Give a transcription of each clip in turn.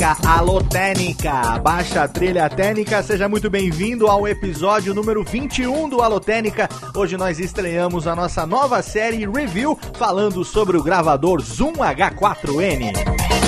Técnica, alô Técnica, baixa a trilha técnica, seja muito bem-vindo ao episódio número 21 do Alô Técnica. Hoje nós estreamos a nossa nova série Review falando sobre o gravador Zoom H4n.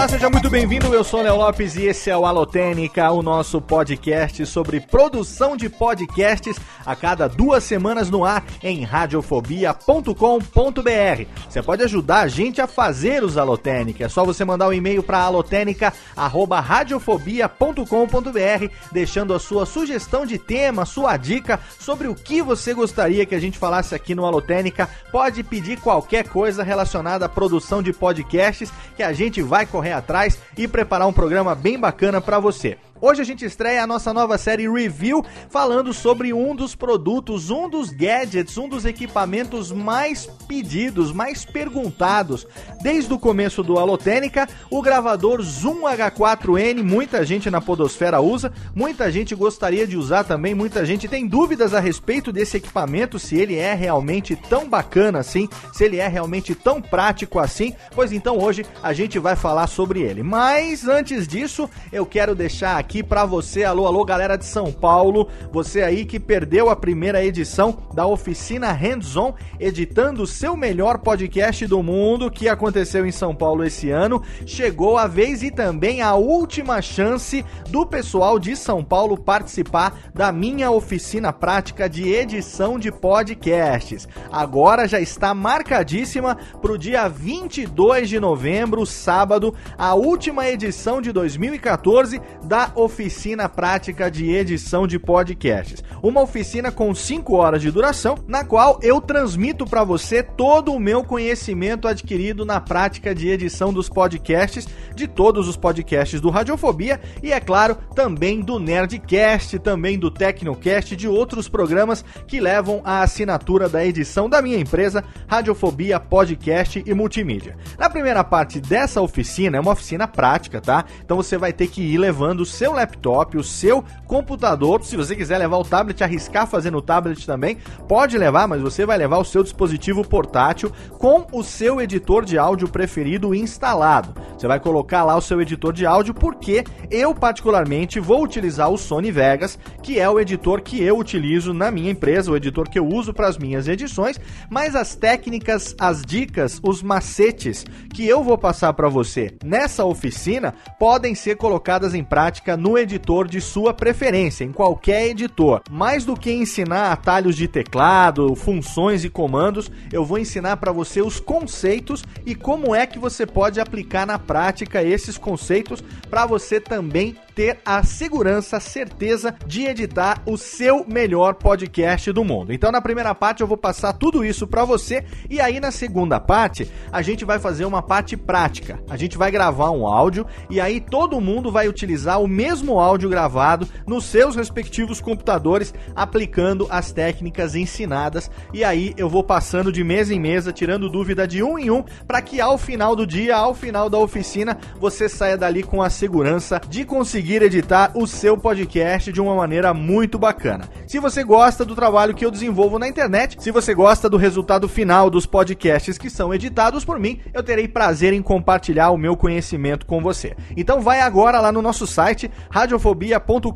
Olá, seja muito bem-vindo. Eu sou Léo Lopes e esse é o Alotênica, o nosso podcast sobre produção de podcasts a cada duas semanas no ar em radiofobia.com.br. Você pode ajudar a gente a fazer os Alotênica. É só você mandar um e-mail para alotênica@radiofobia.com.br, deixando a sua sugestão de tema, sua dica sobre o que você gostaria que a gente falasse aqui no Alotênica. Pode pedir qualquer coisa relacionada à produção de podcasts que a gente vai correr atrás e preparar um programa bem bacana para você. Hoje a gente estreia a nossa nova série Review falando sobre um dos produtos, um dos gadgets, um dos equipamentos mais pedidos, mais perguntados desde o começo do Alotênica, o gravador Zoom H4n. Muita gente na Podosfera usa, muita gente gostaria de usar também, muita gente tem dúvidas a respeito desse equipamento, se ele é realmente tão bacana assim, se ele é realmente tão prático assim. Pois então hoje a gente vai falar sobre ele. Mas antes disso, eu quero deixar aqui aqui para você. Alô, alô, galera de São Paulo. Você aí que perdeu a primeira edição da oficina Hands On, editando o seu melhor podcast do mundo, que aconteceu em São Paulo esse ano. Chegou a vez e também a última chance do pessoal de São Paulo participar da minha oficina prática de edição de podcasts. Agora já está marcadíssima para o dia 22 de novembro, sábado, a última edição de 2014 da oficina prática de edição de podcasts. Uma oficina com 5 horas de duração, na qual eu transmito para você todo o meu conhecimento adquirido na prática de edição dos podcasts, de todos os podcasts do Radiofobia e, é claro, também do Nerdcast, também do Tecnocast, de outros programas que levam a assinatura da edição da minha empresa, Radiofobia Podcast e Multimídia. Na primeira parte dessa oficina, é uma oficina prática, tá? Então você vai ter que ir levando o seu laptop, o seu computador. Se você quiser levar o tablet, arriscar fazer no tablet também, pode levar, mas você vai levar o seu dispositivo portátil com o seu editor de áudio preferido instalado. Você vai colocar lá o seu editor de áudio, porque eu, particularmente, vou utilizar o Sony Vegas, que é o editor que eu utilizo na minha empresa, o editor que eu uso para as minhas edições, mas as técnicas, as dicas, os macetes que eu vou passar para você nessa oficina podem ser colocadas em prática no editor de sua preferência, em qualquer editor. Mais do que ensinar atalhos de teclado, funções e comandos, eu vou ensinar para você os conceitos e como é que você pode aplicar na prática esses conceitos para você também ter a segurança, a certeza de editar o seu melhor podcast do mundo. Então, na primeira parte, eu vou passar tudo isso para você e aí na segunda parte, a gente vai fazer uma parte prática. A gente vai gravar um áudio e aí todo mundo vai utilizar o mesmo áudio gravado nos seus respectivos computadores, aplicando as técnicas ensinadas. E aí eu vou passando de mesa em mesa, tirando dúvida de um em um, para que ao final do dia, ao final da oficina, você saia dali com a segurança de conseguir conseguir editar o seu podcast de uma maneira muito bacana. Se você gosta do trabalho que eu desenvolvo na internet, se você gosta do resultado final dos podcasts que são editados por mim, eu terei prazer em compartilhar o meu conhecimento com você. Então vai agora lá no nosso site radiofobia.com.br,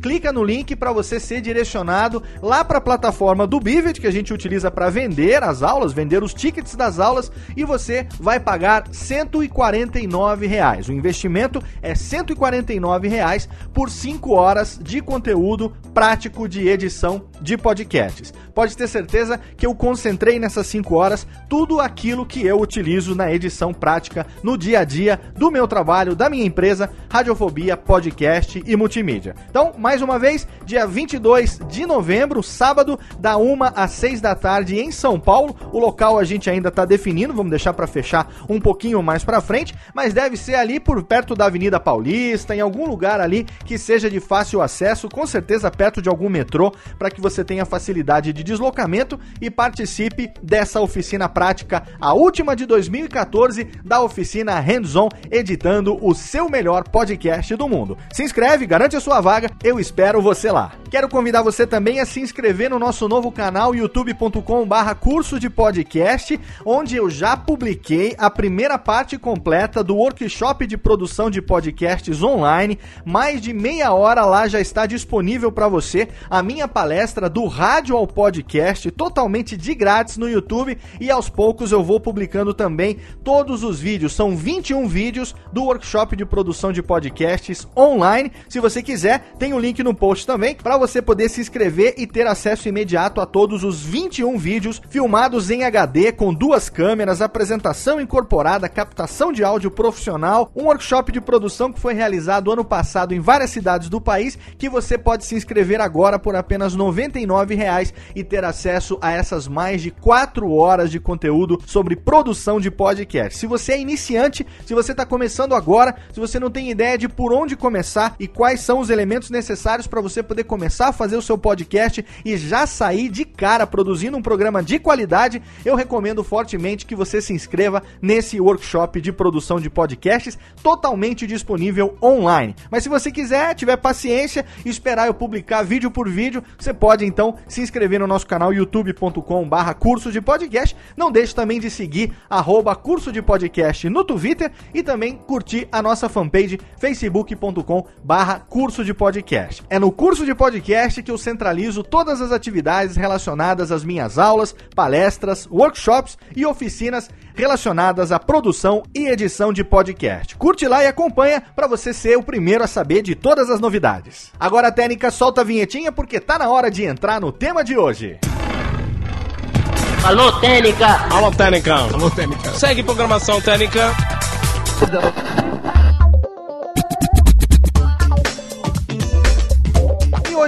clica no link para você ser direcionado lá para a plataforma do Bivet que a gente utiliza para vender as aulas, vender os tickets das aulas e você vai pagar 149 reais. O investimento é 149 49 reais por 5 horas de conteúdo prático de edição de podcasts. Pode ter certeza que eu concentrei nessas 5 horas tudo aquilo que eu utilizo na edição prática no dia a dia do meu trabalho, da minha empresa, Radiofobia, podcast e multimídia. Então, mais uma vez, dia 22 de novembro, sábado, da 1 às 6 da tarde em São Paulo. O local a gente ainda está definindo, vamos deixar para fechar um pouquinho mais para frente, mas deve ser ali por perto da Avenida Paulista em algum lugar ali que seja de fácil acesso, com certeza perto de algum metrô, para que você tenha facilidade de deslocamento e participe dessa oficina prática, a última de 2014 da oficina Hands-On, editando o seu melhor podcast do mundo. Se inscreve, garante a sua vaga, eu espero você lá. Quero convidar você também a se inscrever no nosso novo canal youtube.com/barra curso de podcast, onde eu já publiquei a primeira parte completa do workshop de produção de podcasts online. Mais de meia hora lá já está disponível para você a minha palestra do rádio ao podcast, totalmente de grátis no YouTube e aos poucos eu vou publicando também todos os vídeos. São 21 vídeos do workshop de produção de podcasts online. Se você quiser, tem o um link no post também para você poder se inscrever e ter acesso imediato a todos os 21 vídeos filmados em HD com duas câmeras, apresentação incorporada, captação de áudio profissional, um workshop de produção que foi realizado ano passado em várias cidades do país, que você pode se inscrever agora por apenas R$ 99,00 e ter acesso a essas mais de 4 horas de conteúdo sobre produção de podcast. Se você é iniciante, se você está começando agora, se você não tem ideia de por onde começar e quais são os elementos necessários para você poder começar a fazer o seu podcast e já sair de cara produzindo um programa de qualidade, eu recomendo fortemente que você se inscreva nesse workshop de produção de podcasts totalmente disponível online. Mas se você quiser, tiver paciência e esperar eu publicar vídeo por vídeo, você pode então se inscrever no nosso canal youtube.com/barra curso de podcast. Não deixe também de seguir curso de podcast no Twitter e também curtir a nossa fanpage facebook.com/barra curso de podcast. É no curso de podcast que eu centralizo todas as atividades relacionadas às minhas aulas, palestras, workshops e oficinas relacionadas à produção e edição de podcast. Curte lá e acompanha para você ser o primeiro a saber de todas as novidades. Agora, Técnica, solta a vinhetinha porque tá na hora de entrar no tema de hoje. Alô, Técnica! Alô, Técnica! Alô, Técnica! Segue programação Técnica!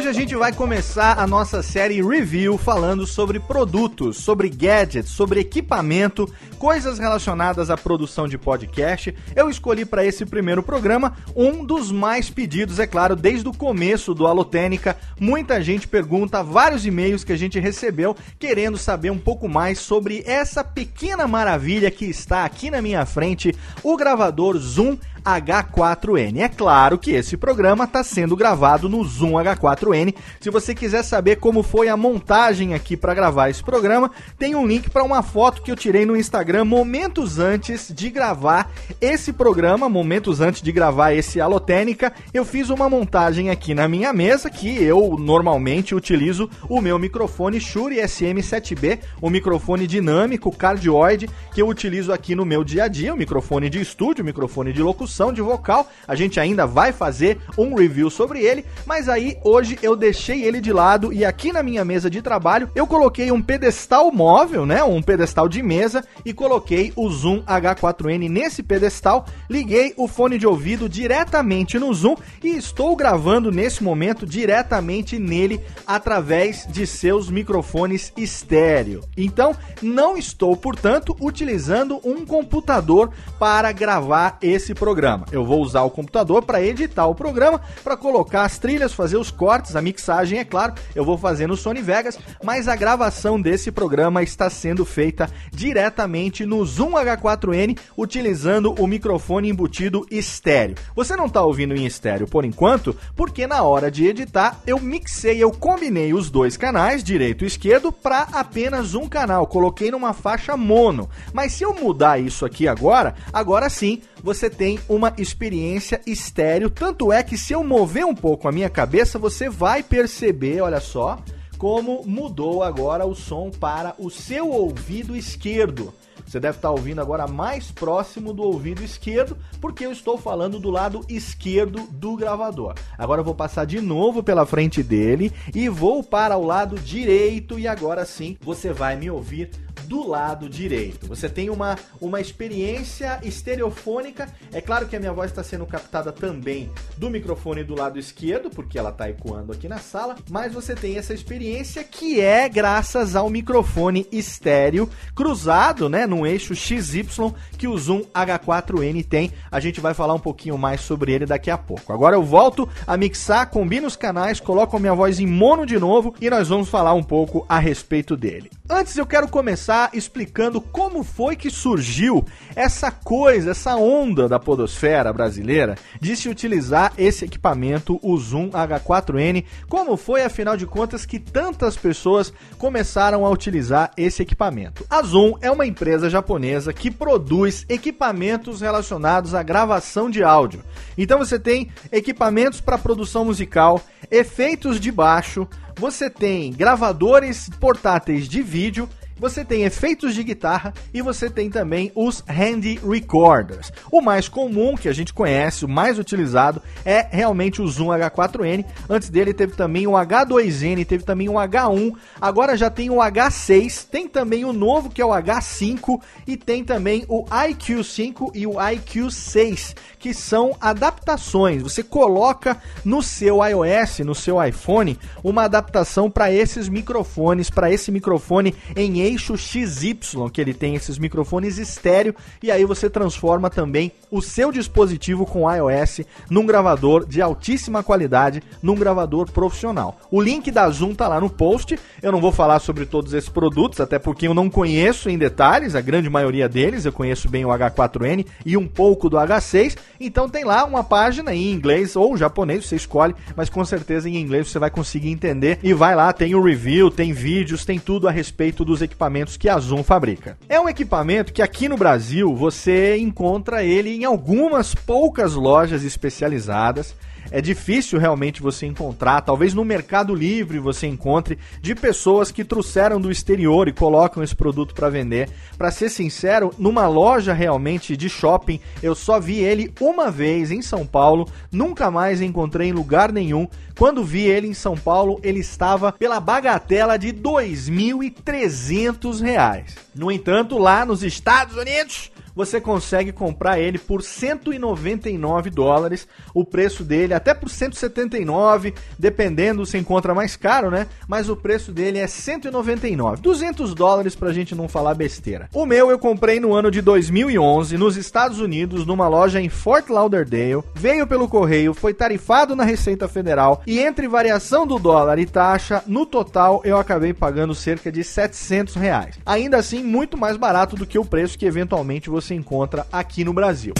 Hoje a gente vai começar a nossa série review falando sobre produtos, sobre gadgets, sobre equipamento, coisas relacionadas à produção de podcast. Eu escolhi para esse primeiro programa um dos mais pedidos, é claro, desde o começo do Alotênica. Muita gente pergunta, vários e-mails que a gente recebeu querendo saber um pouco mais sobre essa pequena maravilha que está aqui na minha frente, o gravador Zoom H4N. É claro que esse programa está sendo gravado no Zoom H4N. Se você quiser saber como foi a montagem aqui para gravar esse programa, tem um link para uma foto que eu tirei no Instagram momentos antes de gravar esse programa, momentos antes de gravar esse Alotênica. Eu fiz uma montagem aqui na minha mesa que eu normalmente utilizo o meu microfone Shure SM7B, o microfone dinâmico cardioide que eu utilizo aqui no meu dia a dia, o microfone de estúdio, o microfone de locução produção de vocal. A gente ainda vai fazer um review sobre ele, mas aí hoje eu deixei ele de lado e aqui na minha mesa de trabalho eu coloquei um pedestal móvel, né, um pedestal de mesa e coloquei o Zoom H4n nesse pedestal, liguei o fone de ouvido diretamente no Zoom e estou gravando nesse momento diretamente nele através de seus microfones estéreo. Então, não estou, portanto, utilizando um computador para gravar esse programa programa. Eu vou usar o computador para editar o programa, para colocar as trilhas, fazer os cortes, a mixagem, é claro, eu vou fazer no Sony Vegas, mas a gravação desse programa está sendo feita diretamente no Zoom H4n, utilizando o microfone embutido estéreo. Você não está ouvindo em estéreo por enquanto, porque na hora de editar eu mixei, eu combinei os dois canais, direito e esquerdo, para apenas um canal, coloquei numa faixa mono. Mas se eu mudar isso aqui agora, agora sim você tem uma experiência estéreo. Tanto é que se eu mover um pouco a minha cabeça, você vai perceber, olha só, como mudou agora o som para o seu ouvido esquerdo. Você deve estar ouvindo agora mais próximo do ouvido esquerdo, porque eu estou falando do lado esquerdo do gravador. Agora eu vou passar de novo pela frente dele e vou para o lado direito e agora sim você vai me ouvir do lado direito. Você tem uma, uma experiência estereofônica. É claro que a minha voz está sendo captada também do microfone do lado esquerdo, porque ela está ecoando aqui na sala, mas você tem essa experiência que é graças ao microfone estéreo cruzado, né, num eixo XY que o Zoom H4n tem. A gente vai falar um pouquinho mais sobre ele daqui a pouco. Agora eu volto a mixar, combino os canais, coloco a minha voz em mono de novo e nós vamos falar um pouco a respeito dele. Antes eu quero começar explicando como foi que surgiu essa coisa, essa onda da podosfera brasileira de se utilizar esse equipamento, o Zoom H4n. Como foi, afinal de contas, que tantas pessoas começaram a utilizar esse equipamento? A Zoom é uma empresa japonesa que produz equipamentos relacionados à gravação de áudio. Então você tem equipamentos para produção musical, efeitos de baixo, você tem gravadores portáteis de vídeo você tem efeitos de guitarra e você tem também os handy recorders. O mais comum que a gente conhece, o mais utilizado, é realmente o Zoom H4n. Antes dele teve também o H2n, teve também o H1, agora já tem o H6, tem também o novo que é o H5 e tem também o IQ5 e o IQ6, que são adaptações. Você coloca no seu iOS, no seu iPhone, uma adaptação para esses microfones, para esse microfone em eixo XY, que ele tem esses microfones estéreo, e aí você transforma também o seu dispositivo com iOS num gravador de altíssima qualidade, num gravador profissional. O link da Zoom tá lá no post. Eu não vou falar sobre todos esses produtos, até porque eu não conheço em detalhes a grande maioria deles. Eu conheço bem o H4n e um pouco do H6. Então tem lá uma página em inglês ou japonês, você escolhe, mas com certeza em inglês você vai conseguir entender. E vai lá, tem o review, tem vídeos, tem tudo a respeito dos equipamentos equipamentos que a Zoom fabrica. É um equipamento que aqui no Brasil você encontra ele em algumas poucas lojas especializadas é difícil realmente você encontrar, talvez no Mercado Livre você encontre, de pessoas que trouxeram do exterior e colocam esse produto para vender. Para ser sincero, numa loja realmente de shopping, eu só vi ele uma vez em São Paulo, nunca mais encontrei em lugar nenhum. Quando vi ele em São Paulo, ele estava pela bagatela de R$ 2.300. No entanto, lá nos Estados Unidos, você consegue comprar ele por 199 dólares. O preço dele até por 179, dependendo se encontra mais caro, né? Mas o preço dele é 199, 200 dólares pra gente não falar besteira. O meu eu comprei no ano de 2011 nos Estados Unidos, numa loja em Fort Lauderdale. Veio pelo correio, foi tarifado na Receita Federal e entre variação do dólar e taxa, no total eu acabei pagando cerca de 700 reais. Ainda assim, muito mais barato do que o preço que eventualmente você você encontra aqui no Brasil.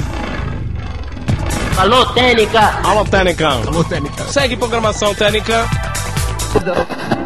Alô, Técnica! Alô, Técnica! Alô, Técnica! Segue programação Técnica!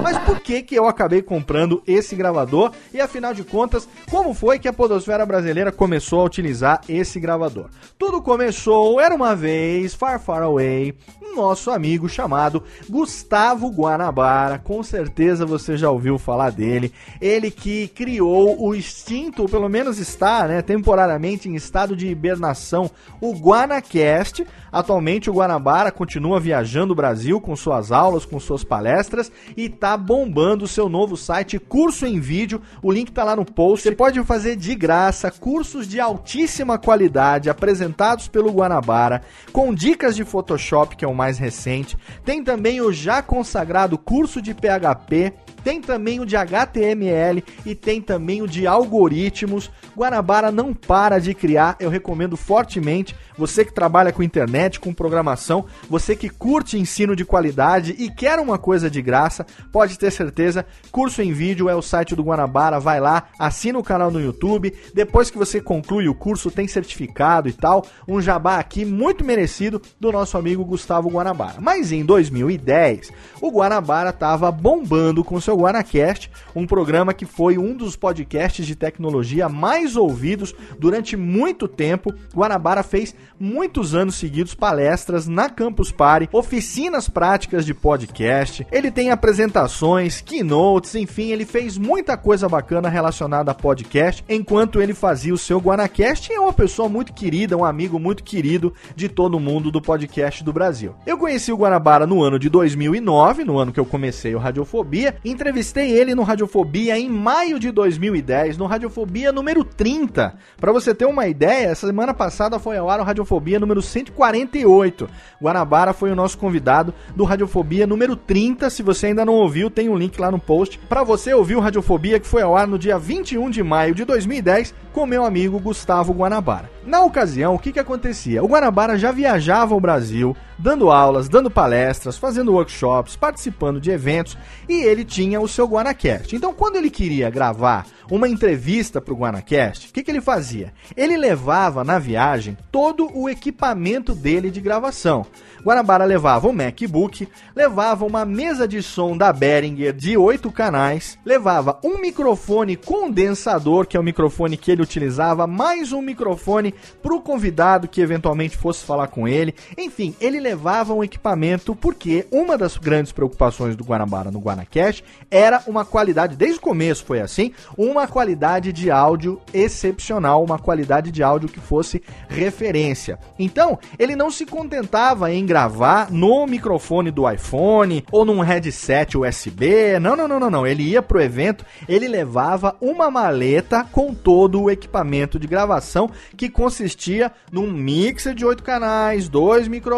Mas por que que eu acabei comprando esse gravador? E afinal de contas, como foi que a podosfera brasileira começou a utilizar esse gravador? Tudo começou, era uma vez, far far away, nosso amigo chamado Gustavo Guanabara. Com certeza você já ouviu falar dele. Ele que criou o extinto, ou pelo menos está, né, temporariamente em estado de hibernação, o Guanacast. Atualmente o Guanabara continua viajando o Brasil com suas aulas, com suas palestras e tá bombando o seu novo site Curso em Vídeo. O link tá lá no post. Você pode fazer de graça cursos de altíssima qualidade apresentados pelo Guanabara, com dicas de Photoshop, que é o mais recente. Tem também o já consagrado curso de PHP tem também o de HTML e tem também o de algoritmos. Guanabara não para de criar, eu recomendo fortemente. Você que trabalha com internet, com programação, você que curte ensino de qualidade e quer uma coisa de graça, pode ter certeza. Curso em vídeo é o site do Guanabara, vai lá, assina o canal no YouTube. Depois que você conclui o curso, tem certificado e tal. Um jabá aqui muito merecido do nosso amigo Gustavo Guanabara. Mas em 2010, o Guanabara estava bombando com seu o Guanacast, um programa que foi um dos podcasts de tecnologia mais ouvidos durante muito tempo. Guanabara fez muitos anos seguidos palestras na Campus Party, oficinas práticas de podcast. Ele tem apresentações keynotes, enfim, ele fez muita coisa bacana relacionada a podcast enquanto ele fazia o seu Guanacast e é uma pessoa muito querida, um amigo muito querido de todo mundo do podcast do Brasil. Eu conheci o Guanabara no ano de 2009, no ano que eu comecei o Radiofobia, entrevistei ele no Radiofobia em maio de 2010, no Radiofobia número 30. Para você ter uma ideia, essa semana passada foi ao ar o Radiofobia número 148. Guanabara foi o nosso convidado do Radiofobia número 30. Se você ainda não ouviu, tem um link lá no post para você ouvir o Radiofobia que foi ao ar no dia 21 de maio de 2010 com meu amigo Gustavo Guanabara. Na ocasião, o que, que acontecia? O Guanabara já viajava ao Brasil, dando aulas, dando palestras, fazendo workshops, participando de eventos e ele tinha o seu Guanacast. Então, quando ele queria gravar uma entrevista para o Guanacast, o que, que ele fazia? Ele levava na viagem todo o equipamento dele de gravação. Guanabara levava um MacBook, levava uma mesa de som da Behringer de 8 canais, levava um microfone condensador, que é o microfone que ele utilizava, mais um microfone para o convidado que eventualmente fosse falar com ele. Enfim, ele levava um equipamento porque uma das grandes preocupações do Guanabara no Guanacast era uma qualidade, desde o começo foi assim, uma qualidade de áudio excepcional, uma qualidade de áudio que fosse referência. Então, ele não se contentava em gravar no microfone do iPhone ou num headset USB. Não, não, não, não, não. Ele ia pro evento, ele levava uma maleta com todo o equipamento de gravação que consistia num mixer de oito canais, dois microfones,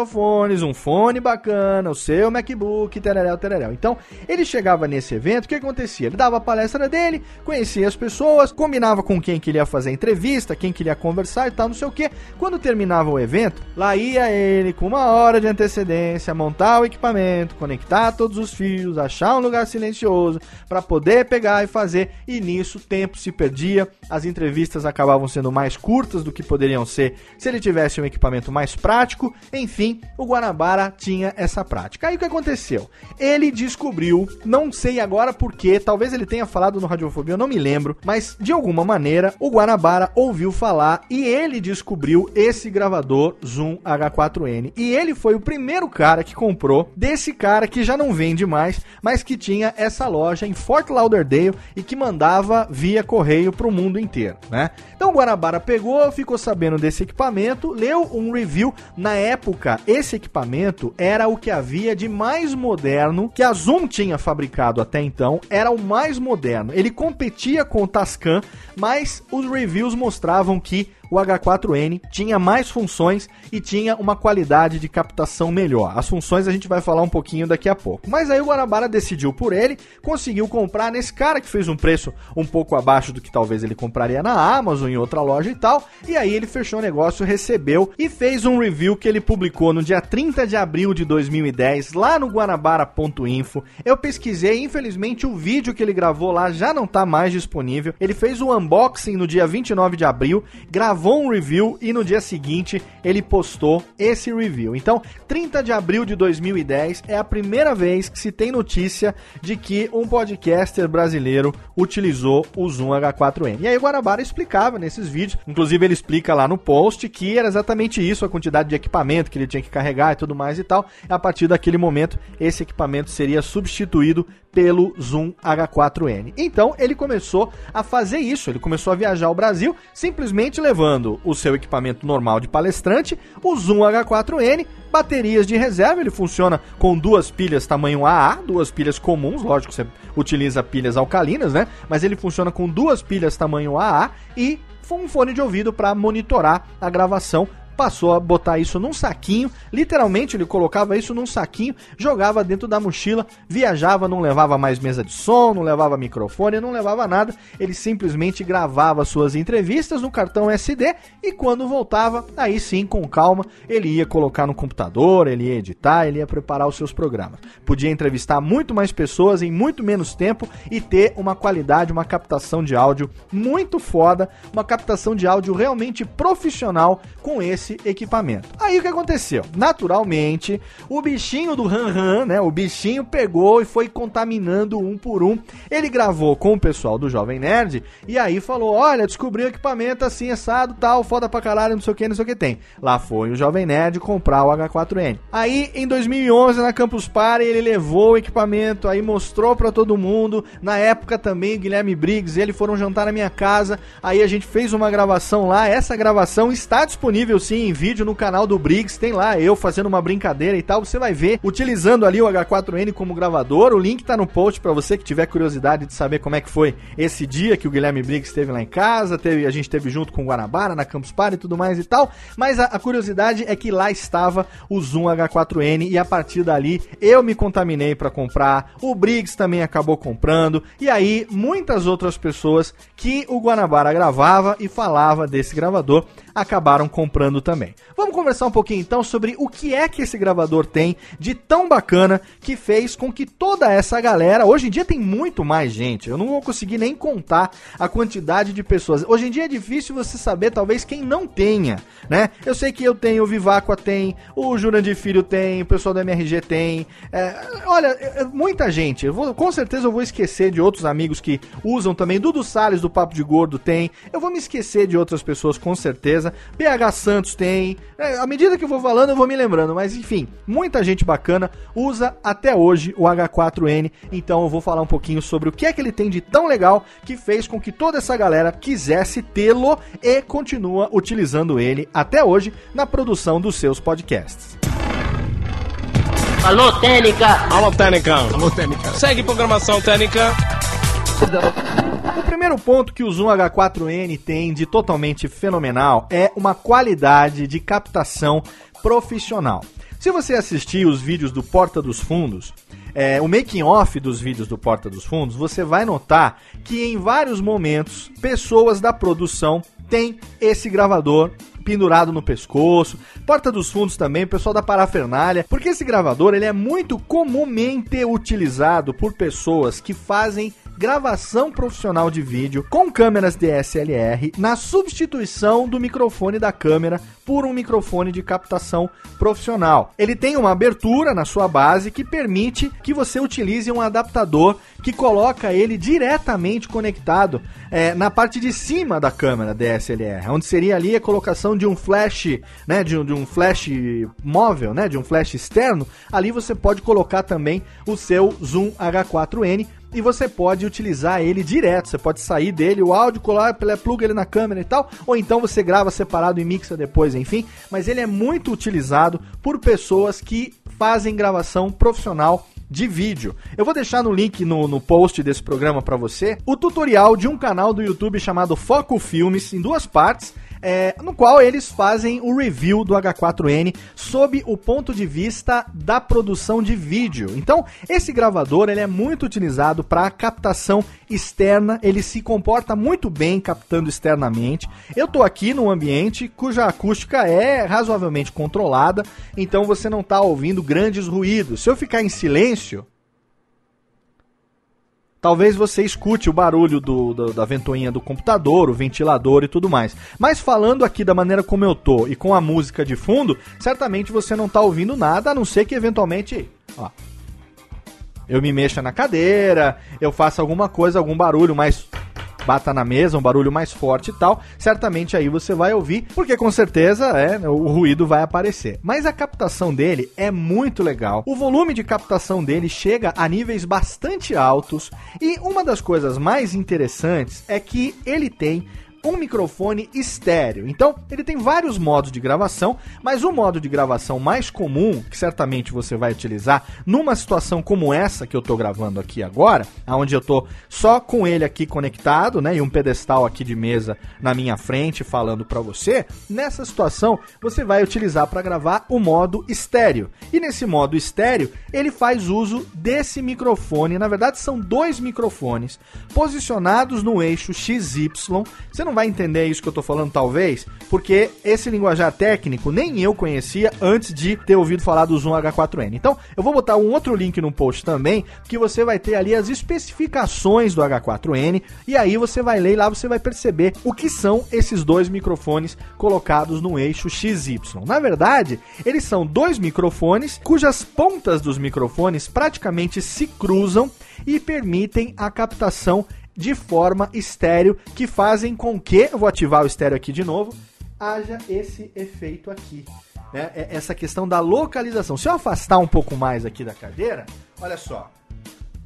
um fone bacana, o seu MacBook, tereréu, tereréu. Então, ele chegava nesse evento, o que acontecia? Ele dava a palestra dele, conhecia as pessoas, combinava com quem que ele ia fazer entrevista, quem que ele ia conversar e tal, não sei o que. Quando terminava o evento, lá ia ele com uma hora de de antecedência, montar o equipamento, conectar todos os fios, achar um lugar silencioso para poder pegar e fazer. E nisso o tempo se perdia, as entrevistas acabavam sendo mais curtas do que poderiam ser se ele tivesse um equipamento mais prático. Enfim, o Guanabara tinha essa prática. Aí o que aconteceu? Ele descobriu, não sei agora porquê, talvez ele tenha falado no Radiofobia, eu não me lembro, mas de alguma maneira o Guanabara ouviu falar e ele descobriu esse gravador Zoom H4n. E ele foi o primeiro cara que comprou desse cara que já não vende mais, mas que tinha essa loja em Fort Lauderdale e que mandava via correio para o mundo inteiro, né? Então o Guanabara pegou, ficou sabendo desse equipamento, leu um review. Na época, esse equipamento era o que havia de mais moderno que a Zoom tinha fabricado até então, era o mais moderno. Ele competia com o Tascam, mas os reviews mostravam que o H4n tinha mais funções e tinha uma qualidade de captação melhor. As funções a gente vai falar um pouquinho daqui a pouco. Mas aí o Guanabara decidiu por ele, conseguiu comprar nesse cara que fez um preço um pouco abaixo do que talvez ele compraria na Amazon, em outra loja e tal. E aí ele fechou o negócio, recebeu e fez um review que ele publicou no dia 30 de abril de 2010 lá no guanabara.info. Eu pesquisei, infelizmente o vídeo que ele gravou lá já não está mais disponível. Ele fez o um unboxing no dia 29 de abril, gravou gravou um review e no dia seguinte ele postou esse review. Então, 30 de abril de 2010 é a primeira vez que se tem notícia de que um podcaster brasileiro utilizou o Zoom H4n. E aí o Guarabara explicava nesses vídeos, inclusive ele explica lá no post que era exatamente isso, a quantidade de equipamento que ele tinha que carregar e tudo mais e tal. A partir daquele momento, esse equipamento seria substituído pelo Zoom H4n. Então ele começou a fazer isso, ele começou a viajar ao Brasil simplesmente levando o seu equipamento normal de palestrante, o Zoom H4n, baterias de reserva, ele funciona com duas pilhas tamanho AA, duas pilhas comuns, lógico, você utiliza pilhas alcalinas, né? Mas ele funciona com duas pilhas tamanho AA e um fone de ouvido para monitorar a gravação passou a botar isso num saquinho, literalmente ele colocava isso num saquinho, jogava dentro da mochila, viajava, não levava mais mesa de som, não levava microfone, não levava nada, ele simplesmente gravava suas entrevistas no cartão SD e quando voltava, aí sim, com calma, ele ia colocar no computador, ele ia editar, ele ia preparar os seus programas. Podia entrevistar muito mais pessoas em muito menos tempo e ter uma qualidade, uma captação de áudio muito foda, uma captação de áudio realmente profissional com esse esse equipamento. Aí o que aconteceu? Naturalmente, o bichinho do Han Han, né? O bichinho pegou e foi contaminando um por um. Ele gravou com o pessoal do Jovem Nerd e aí falou: Olha, descobri o equipamento assim, assado, tal, foda pra caralho, não sei o que, não sei o que tem. Lá foi o Jovem Nerd comprar o H4N. Aí em 2011, na Campus Party, ele levou o equipamento, aí mostrou para todo mundo. Na época também, Guilherme Briggs, ele foram jantar na minha casa. Aí a gente fez uma gravação lá. Essa gravação está disponível sim em vídeo no canal do Briggs. Tem lá eu fazendo uma brincadeira e tal. Você vai ver utilizando ali o H4N como gravador. O link tá no post para você que tiver curiosidade de saber como é que foi esse dia que o Guilherme Briggs esteve lá em casa. Teve, a gente esteve junto com o Guanabara na Campus Party e tudo mais e tal. Mas a, a curiosidade é que lá estava o Zoom H4N e a partir dali eu me contaminei para comprar. O Briggs também acabou comprando. E aí muitas outras pessoas que o Guanabara gravava e falava desse gravador acabaram comprando também. Vamos conversar um pouquinho então sobre o que é que esse gravador tem de tão bacana que fez com que toda essa galera, hoje em dia tem muito mais gente, eu não vou conseguir nem contar a quantidade de pessoas. Hoje em dia é difícil você saber talvez quem não tenha, né? Eu sei que eu tenho, o Viváqua tem, o Jurandir Filho tem, o pessoal do MRG tem. É, olha, muita gente, vou, com certeza eu vou esquecer de outros amigos que usam também, Dudu Salles do Papo de Gordo tem, eu vou me esquecer de outras pessoas com certeza BH Santos tem. É, à medida que eu vou falando, eu vou me lembrando. Mas enfim, muita gente bacana usa até hoje o H4N. Então eu vou falar um pouquinho sobre o que é que ele tem de tão legal que fez com que toda essa galera quisesse tê-lo e continua utilizando ele até hoje na produção dos seus podcasts. Alô, Técnica! Alô, Técnica! Alô, Técnica! Segue programação Técnica! O primeiro ponto que o Zoom H4n tem de totalmente fenomenal é uma qualidade de captação profissional. Se você assistir os vídeos do Porta dos Fundos, é, o making off dos vídeos do Porta dos Fundos, você vai notar que em vários momentos pessoas da produção têm esse gravador pendurado no pescoço, porta dos fundos também, o pessoal da parafernália, porque esse gravador ele é muito comumente utilizado por pessoas que fazem gravação profissional de vídeo com câmeras DSLR na substituição do microfone da câmera por um microfone de captação profissional. Ele tem uma abertura na sua base que permite que você utilize um adaptador que coloca ele diretamente conectado é, na parte de cima da câmera DSLR, onde seria ali a colocação de um flash, né, de de um flash móvel, né, de um flash externo. Ali você pode colocar também o seu Zoom H4n e você pode utilizar ele direto. Você pode sair dele, o áudio, colar, pluga ele na câmera e tal, ou então você grava separado e mixa depois, enfim. Mas ele é muito utilizado por pessoas que fazem gravação profissional de vídeo. Eu vou deixar no link no, no post desse programa para você o tutorial de um canal do YouTube chamado Foco Filmes em duas partes é, no qual eles fazem o review do H4N sob o ponto de vista da produção de vídeo. Então, esse gravador ele é muito utilizado para captação externa, ele se comporta muito bem captando externamente. Eu estou aqui num ambiente cuja acústica é razoavelmente controlada, então você não está ouvindo grandes ruídos. Se eu ficar em silêncio, talvez você escute o barulho do, do, da ventoinha do computador, o ventilador e tudo mais. Mas falando aqui da maneira como eu tô e com a música de fundo, certamente você não tá ouvindo nada, a não ser que eventualmente. Ó, eu me mexa na cadeira, eu faça alguma coisa, algum barulho mais bata na mesa, um barulho mais forte e tal, certamente aí você vai ouvir, porque com certeza é, o ruído vai aparecer. Mas a captação dele é muito legal. O volume de captação dele chega a níveis bastante altos e uma das coisas mais interessantes é que ele tem um microfone estéreo. Então, ele tem vários modos de gravação, mas o modo de gravação mais comum, que certamente você vai utilizar numa situação como essa que eu estou gravando aqui agora, onde eu estou só com ele aqui conectado, né, e um pedestal aqui de mesa na minha frente falando para você, nessa situação você vai utilizar para gravar o modo estéreo. E nesse modo estéreo, ele faz uso desse microfone, na verdade são dois microfones posicionados no eixo XY. Você não vai entender isso que eu tô falando, talvez, porque esse linguajar técnico nem eu conhecia antes de ter ouvido falar do Zoom H4n. Então, eu vou botar um outro link no post também, que você vai ter ali as especificações do H4n, e aí você vai ler e lá você vai perceber o que são esses dois microfones colocados no eixo XY. Na verdade, eles são dois microfones cujas pontas dos microfones praticamente se cruzam e permitem a captação de forma estéreo, que fazem com que, vou ativar o estéreo aqui de novo, haja esse efeito aqui. Né? É essa questão da localização. Se eu afastar um pouco mais aqui da cadeira, olha só.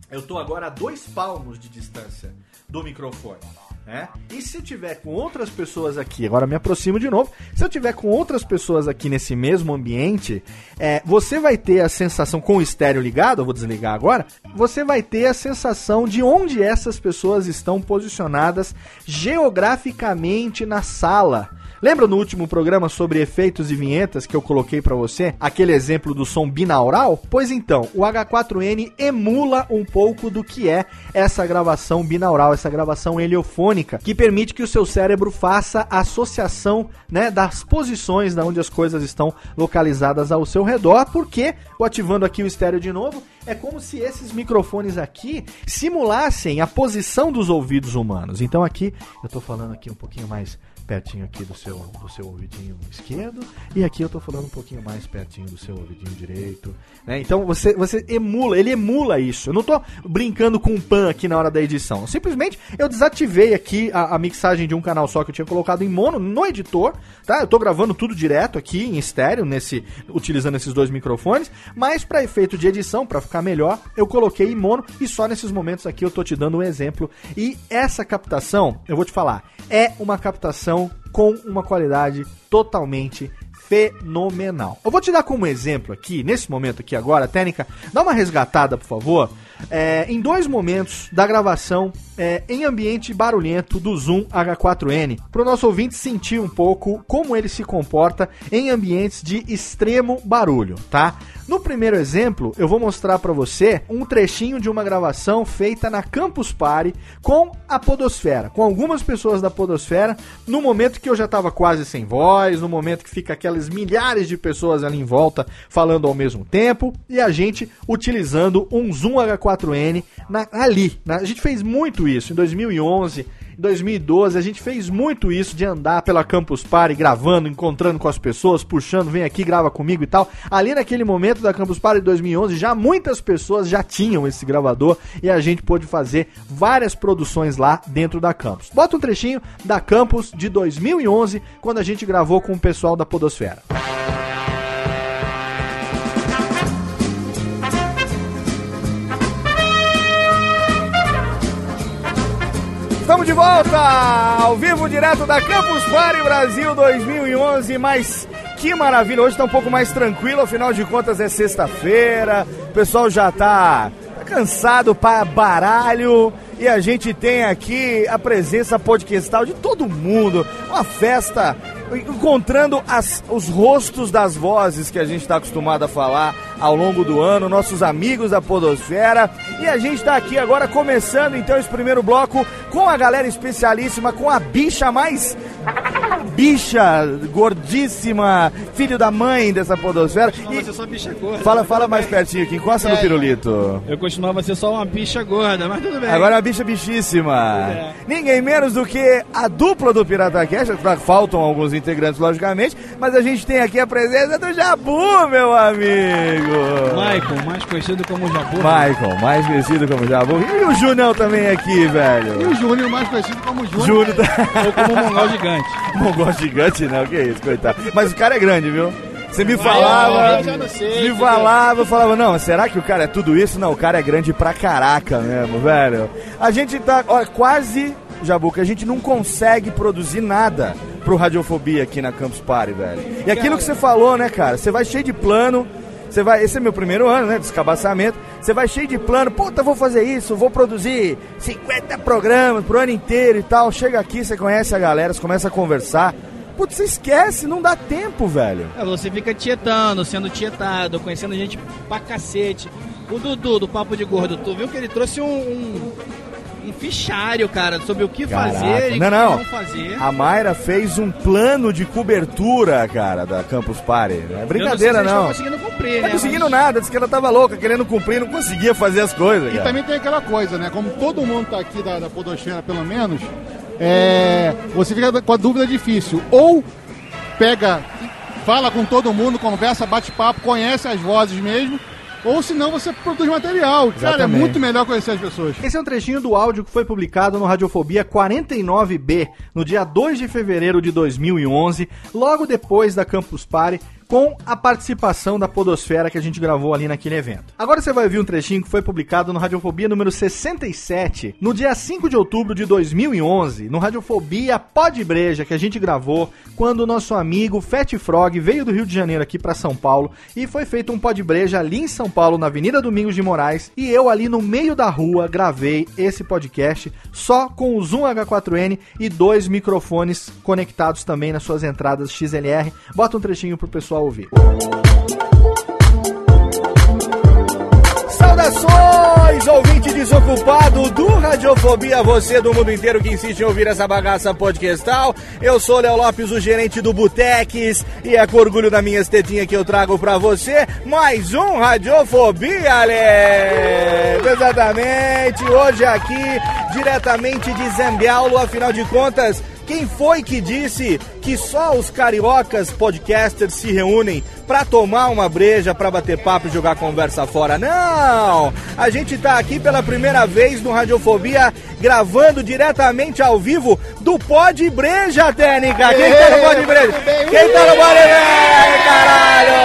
Eu estou agora a dois palmos de distância do microfone. Né? E se eu tiver com outras pessoas aqui, agora me aproximo de novo. Se eu tiver com outras pessoas aqui nesse mesmo ambiente, é, você vai ter a sensação com o estéreo ligado. Eu vou desligar agora. Você vai ter a sensação de onde essas pessoas estão posicionadas geograficamente na sala. Lembra no último programa sobre efeitos e vinhetas que eu coloquei para você? Aquele exemplo do som binaural? Pois então, o H4n emula um pouco do que é essa gravação binaural, essa gravação heliofônica, que permite que o seu cérebro faça associação né, das posições da onde as coisas estão localizadas ao seu redor, porque, ativando aqui o estéreo de novo, é como se esses microfones aqui simulassem a posição dos ouvidos humanos. Então aqui, eu estou falando aqui um pouquinho mais pertinho aqui do seu, do seu ouvidinho esquerdo e aqui eu tô falando um pouquinho mais pertinho do seu ouvidinho direito. Né? Então você, você emula, ele emula isso. Eu não tô brincando com o pan aqui na hora da edição. Simplesmente eu desativei aqui a, a, mixagem de um canal só que eu tinha colocado em mono no editor, tá? Eu tô gravando tudo direto aqui em estéreo, nesse, utilizando esses dois microfones, mas para efeito de edição, para ficar melhor, eu coloquei em mono e só nesses momentos aqui eu tô te dando um exemplo. E essa captação, eu vou te falar, é uma captação com uma qualidade totalmente fenomenal. Eu vou te dar como exemplo aqui, nesse momento aqui agora, técnica, dá uma resgatada, por favor, é, em dois momentos da gravação é, em ambiente barulhento do Zoom H4n, para o nosso ouvinte sentir um pouco como ele se comporta em ambientes de extremo barulho, tá? No primeiro exemplo, eu vou mostrar para você um trechinho de uma gravação feita na Campus Party com a Podosfera, com algumas pessoas da Podosfera, no momento que eu já estava quase sem voz, no momento que fica aquelas milhares de pessoas ali em volta falando ao mesmo tempo, e a gente utilizando um Zoom H4n na, ali. Na, a gente fez muito isso em 2011 em 2012 a gente fez muito isso de andar pela Campus Party, gravando, encontrando com as pessoas, puxando, vem aqui, grava comigo e tal. Ali naquele momento da Campus Party de 2011, já muitas pessoas já tinham esse gravador e a gente pôde fazer várias produções lá dentro da Campus. Bota um trechinho da Campus de 2011, quando a gente gravou com o pessoal da Podosfera. Estamos de volta ao vivo direto da Campus Party Brasil 2011, mas que maravilha, hoje está um pouco mais tranquilo, afinal de contas é sexta-feira, o pessoal já está tá cansado para baralho e a gente tem aqui a presença podcastal de todo mundo, uma festa encontrando as, os rostos das vozes que a gente está acostumado a falar ao longo do ano, nossos amigos da Podosfera. E a gente está aqui agora começando então esse primeiro bloco com a galera especialíssima, com a bicha mais bicha gordíssima, filho da mãe dessa podosfera. E... Ser só bicha gorda. Fala, fala mais pertinho aqui, encosta é, no pirulito. Eu costumava ser só uma bicha gorda, mas tudo bem. Agora uma bicha bichíssima. É. Ninguém menos do que a dupla do Pirata Cash, faltam alguns integrantes, logicamente, mas a gente tem aqui a presença do Jabu, meu amigo. Michael, mais conhecido como Jabu. Michael, mais conhecido como Jabu. E o Júnior também aqui, velho. E o Júnior, mais conhecido como Júnior. Júnior tá... Ou como Mongol Gigante. Mongol Gigante, não, que isso, coitado. Mas o cara é grande, viu? Você me falava, me falava, eu falava, não, será que o cara é tudo isso? Não, o cara é grande pra caraca mesmo, velho. A gente tá, ó, quase, Jabuca, a gente não consegue produzir nada pro Radiofobia aqui na Campus Party, velho. E aquilo que você falou, né, cara, você vai cheio de plano, você vai, esse é meu primeiro ano, né, de escabaçamento. Você vai cheio de plano, puta, vou fazer isso, vou produzir 50 programas pro ano inteiro e tal. Chega aqui, você conhece a galera, você começa a conversar. Putz, você esquece, não dá tempo, velho. É, você fica tietando, sendo tietado, conhecendo gente pra cacete. O Dudu, do Papo de Gordo, tu viu que ele trouxe um, um um fichário, cara, sobre o que Caraca. fazer e o Não, que não. não fazer. A Mayra fez um plano de cobertura, cara, da Campus Party. Não é brincadeira, não. não. eles estão conseguindo cumprir, Não tá né? conseguindo mas- nada, disse que ela tava louca, querendo cumprir, não conseguia fazer as coisas. E cara. também tem aquela coisa, né? Como todo mundo tá aqui da, da Podosfera, pelo menos, é, você fica com a dúvida difícil. Ou pega, fala com todo mundo, conversa, bate papo, conhece as vozes mesmo. Ou senão você produz material. Cara, é Exatamente. muito melhor conhecer as pessoas. Esse é um trechinho do áudio que foi publicado no Radiofobia 49B, no dia 2 de fevereiro de 2011, logo depois da Campus Party, com a participação da Podosfera que a gente gravou ali naquele evento. Agora você vai ouvir um trechinho que foi publicado no Radiofobia número 67, no dia 5 de outubro de 2011, no Radiofobia Pod Breja, que a gente gravou quando o nosso amigo Fat Frog veio do Rio de Janeiro aqui para São Paulo e foi feito um Pod Breja ali em São Paulo, na Avenida Domingos de Moraes, e eu ali no meio da rua gravei esse podcast só com o Zoom H4n e dois microfones conectados também nas suas entradas XLR. Bota um trechinho pro pessoal ouvir. Saudações, ouvinte desocupado do Radiofobia, você do mundo inteiro que insiste em ouvir essa bagaça podcastal. Eu sou Léo Lopes, o gerente do Boteques, e é com orgulho da minha estetinha que eu trago pra você mais um Radiofobia, Alex! Exatamente, hoje aqui, diretamente de Zambiaulo, afinal de contas, quem foi que disse que só os cariocas podcasters se reúnem pra tomar uma breja, pra bater papo e jogar conversa fora? Não! A gente tá aqui pela primeira vez no Radiofobia gravando diretamente ao vivo do Pod Breja, Técnica! Quem tá no Pod Breja? Quem tá no Pod Breja, caralho?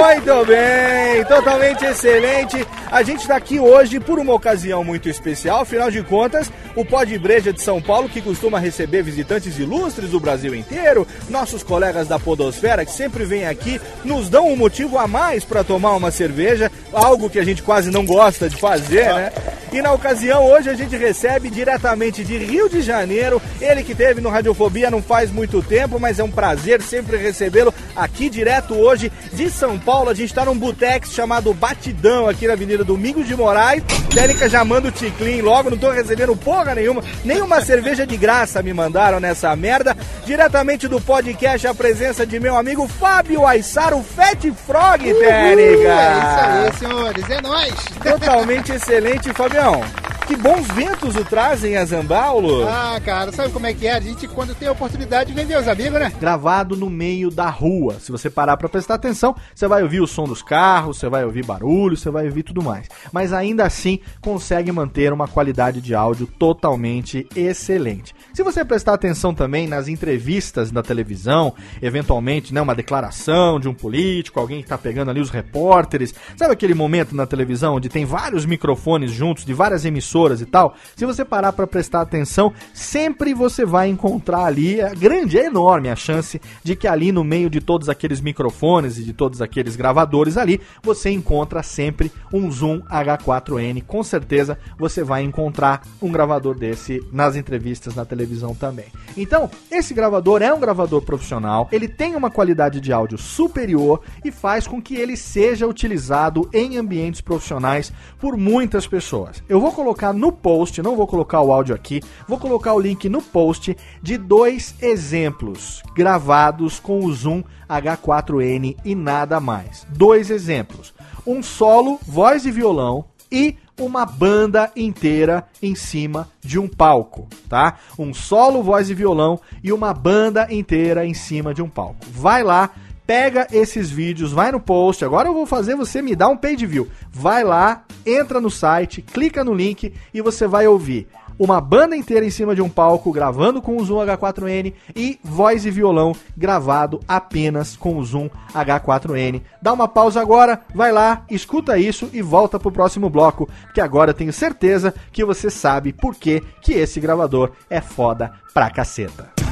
Muito bem, totalmente excelente. A gente tá aqui hoje por uma ocasião muito especial, afinal de contas, o Pod Breja de São Paulo, que costuma receber visitantes ilustres do Brasil inteiro, nossos colegas da Podosfera, que sempre vêm aqui, nos dão um motivo a mais para tomar uma cerveja, algo que a gente quase não gosta de fazer, né? E na ocasião, hoje a gente recebe diretamente de Rio de Janeiro, ele que teve no Radiofobia não faz muito tempo, mas é um prazer sempre recebê-lo aqui direto hoje de São Paulo. A gente tá num botex chamado Batidão, aqui na Avenida Domingos de Moraes. Técnica já manda o ticlin logo, não tô recebendo porra nenhuma, nem uma cerveja de graça me mandaram nessa merda. Diretamente do podcast, a presença de meu amigo Fábio Aissaro, Fat Frog, Técnica. É isso aí, senhores, é nóis! Totalmente excelente, Fabião. Que bons ventos o trazem a Zambaulo. Ah, cara, sabe como é que é? A gente, quando tem a oportunidade, vender os amigos, né? Gravado no meio da rua. Se você parar pra prestar atenção, você vai ouvir o som dos carros, você vai ouvir barulho, você vai ouvir tudo mais. Mas ainda assim, consegue manter uma qualidade de áudio totalmente excelente. Se você prestar atenção também nas entrevistas da televisão, eventualmente, né, uma declaração de um político, alguém que tá pegando ali os repórteres, sabe aquele momento na televisão onde tem vários microfones juntos de várias emissoras e tal? Se você parar pra prestar atenção, sempre você vai encontrar ali, é grande, é enorme a chance de que ali no meio de todos aqueles microfones e de todos aqueles gravadores ali, você encontra sempre um Zoom H4n. Com certeza você vai encontrar um gravador desse nas entrevistas na televisão também. Então, esse gravador é um gravador profissional, ele tem uma qualidade de áudio superior e faz com que ele seja utilizado em ambientes profissionais por muitas pessoas. Eu vou colocar no post, não vou colocar o áudio aqui, vou colocar o link no post de dois exemplos gravados com o Zoom H4n e nada mais. Dois exemplos. Um solo, voz e violão e uma banda inteira em cima de um palco, tá? Um solo, voz e violão e uma banda inteira em cima de um palco. Vai lá, pega esses vídeos, vai no post. Agora eu vou fazer você me dar um page view. Vai lá, entra no site, clica no link e você vai ouvir uma banda inteira em cima de um palco gravando com o Zoom H4n e voz e violão gravado apenas com o Zoom H4n. Dá uma pausa agora, vai lá, escuta isso e volta pro próximo bloco, que agora eu tenho certeza que você sabe por que que esse gravador é foda pra caceta.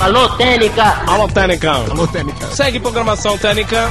Alô, Técnica! Alô, Técnica. Alô, Técnica. Segue programação Técnica.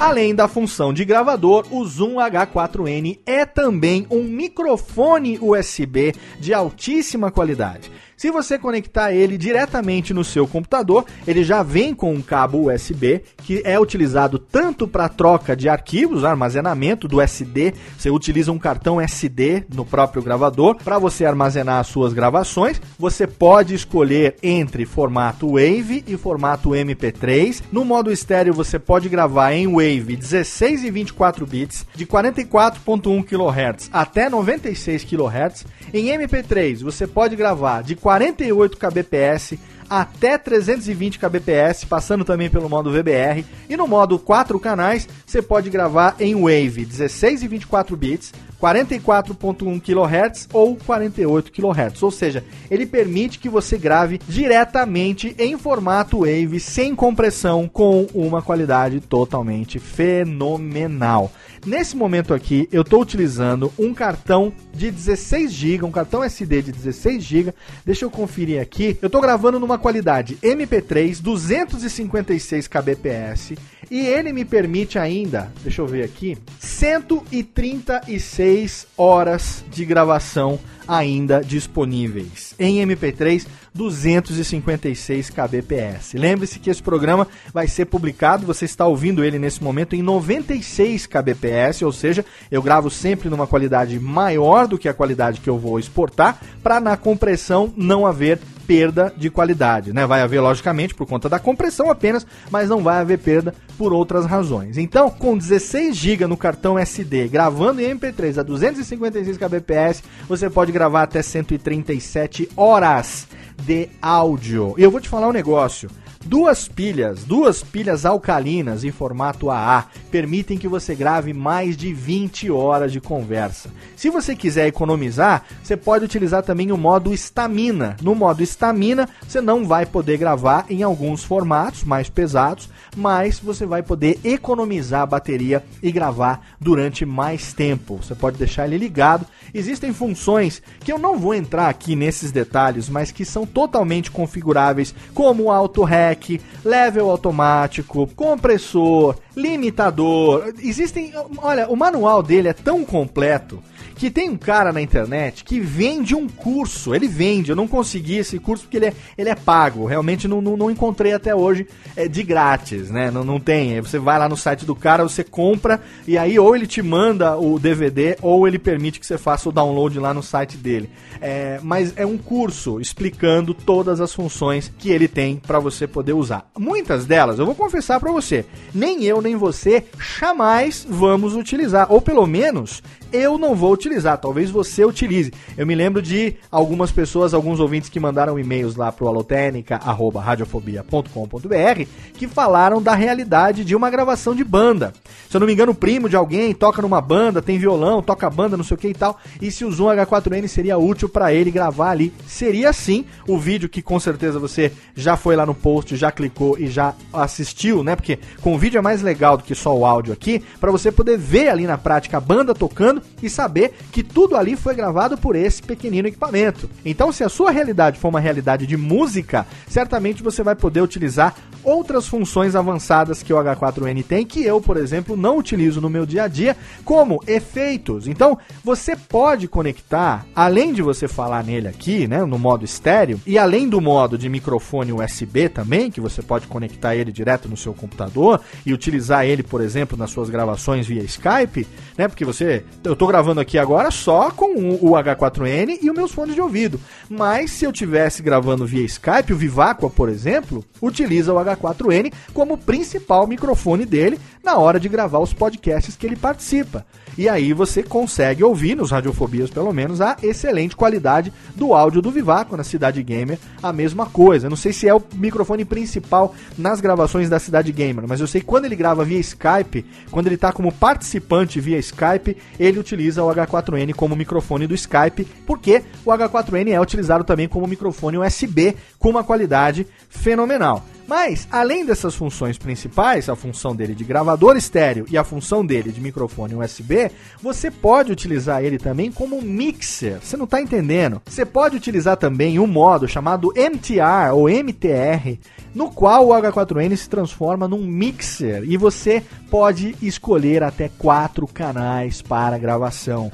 Além da função de gravador, o Zoom H4n é também um microfone USB de altíssima qualidade. Se você conectar ele diretamente no seu computador, ele já vem com um cabo USB que é utilizado tanto para troca de arquivos, armazenamento do SD. Você utiliza um cartão SD no próprio gravador para você armazenar as suas gravações. Você pode escolher entre formato Wave e formato MP3. No modo estéreo você pode gravar em Wave 16 e 24 bits de 44.1 kHz até 96 kHz. Em MP3 você pode gravar de 48 kbps até 320 kbps, passando também pelo modo VBR. E no modo 4 canais, você pode gravar em Wave 16 e 24 bits, 44.1 kHz ou 48 kHz. Ou seja, ele permite que você grave diretamente em formato Wave, sem compressão, com uma qualidade totalmente fenomenal. Nesse momento aqui, eu estou utilizando um cartão de 16 GB, um cartão SD de 16 GB. Deixa eu conferir aqui. Eu estou gravando numa qualidade MP3 256 kbps e ele me permite ainda, deixa eu ver aqui, 136 horas de gravação ainda disponíveis em MP3 256 kbps. Lembre-se que esse programa vai ser publicado, você está ouvindo ele nesse momento em 96 kbps, ou seja, eu gravo sempre numa qualidade maior do que a qualidade que eu vou exportar, para na compressão não haver perda de qualidade, né? Vai haver logicamente por conta da compressão apenas, mas não vai haver perda por outras razões. Então, com 16 GB no cartão SD, gravando em MP3 a 256 kbps, você pode gravar até 137 horas de áudio. E eu vou te falar um negócio. Duas pilhas, duas pilhas alcalinas em formato AA permitem que você grave mais de 20 horas de conversa. Se você quiser economizar, você pode utilizar também o modo estamina. No modo estamina, você não vai poder gravar em alguns formatos mais pesados, mas você vai poder economizar a bateria e gravar durante mais tempo. Você pode deixar ele ligado. Existem funções que eu não vou entrar aqui nesses detalhes, mas que são totalmente configuráveis, como auto rec, level automático, compressor, limitador. Existem, olha, o manual dele é tão completo que tem um cara na internet que vende um curso. Ele vende, eu não consegui esse curso porque ele é, ele é pago. Realmente não, não, não encontrei até hoje é, de grátis, né? Não, não tem. Você vai lá no site do cara, você compra e aí ou ele te manda o DVD ou ele permite que você faça o download lá no site dele. É, mas é um curso explicando todas as funções que ele tem para você poder usar. Muitas delas, eu vou confessar para você, nem eu nem você jamais vamos utilizar, ou pelo menos eu não vou utilizar, talvez você utilize. Eu me lembro de algumas pessoas, alguns ouvintes que mandaram e-mails lá pro alotênica@radiofobia.com.br que falaram da realidade de uma gravação de banda. Se eu não me engano, o primo de alguém toca numa banda, tem violão, toca banda, não sei o que e tal, e se o Zoom H4n seria útil para ele gravar ali. Seria sim o vídeo que com certeza você já foi lá no post, já clicou e já assistiu, né? Porque com o vídeo é mais legal do que só o áudio aqui, para você poder ver ali na prática a banda tocando e saber que tudo ali foi gravado por esse pequenino equipamento. Então, se a sua realidade for uma realidade de música, certamente você vai poder utilizar outras funções avançadas que o H4n tem, que eu, por exemplo, não utilizo no meu dia a dia, como efeitos. Então, você pode conectar, além de você falar nele aqui, né, no modo estéreo, e além do modo de microfone USB também, que você pode conectar ele direto no seu computador e utilizar ele, por exemplo, nas suas gravações via Skype, né, porque você, eu estou gravando aqui agora só com o H4n e os meus fones de ouvido, mas se eu tivesse gravando via Skype, o Vivacqua, por exemplo, utiliza o H4n como principal microfone dele na hora de gravar os podcasts que ele participa. E aí você consegue ouvir nos Radiofobias, pelo menos, a excelente qualidade do áudio do Vivaco na Cidade Gamer, a mesma coisa. Não sei se é o microfone principal nas gravações da Cidade Gamer, mas eu sei que quando ele grava via Skype, quando ele está como participante via Skype, ele utiliza o H4n como microfone do Skype, porque o H4n é utilizado também como microfone USB com uma qualidade fenomenal. Mas, além dessas funções principais, a função dele de gravador estéreo e a função dele de microfone USB, você pode utilizar ele também como mixer. Você não está entendendo? Você pode utilizar também um modo chamado MTR ou MTR, no qual o H4n se transforma num mixer e você pode escolher até quatro canais para gravação.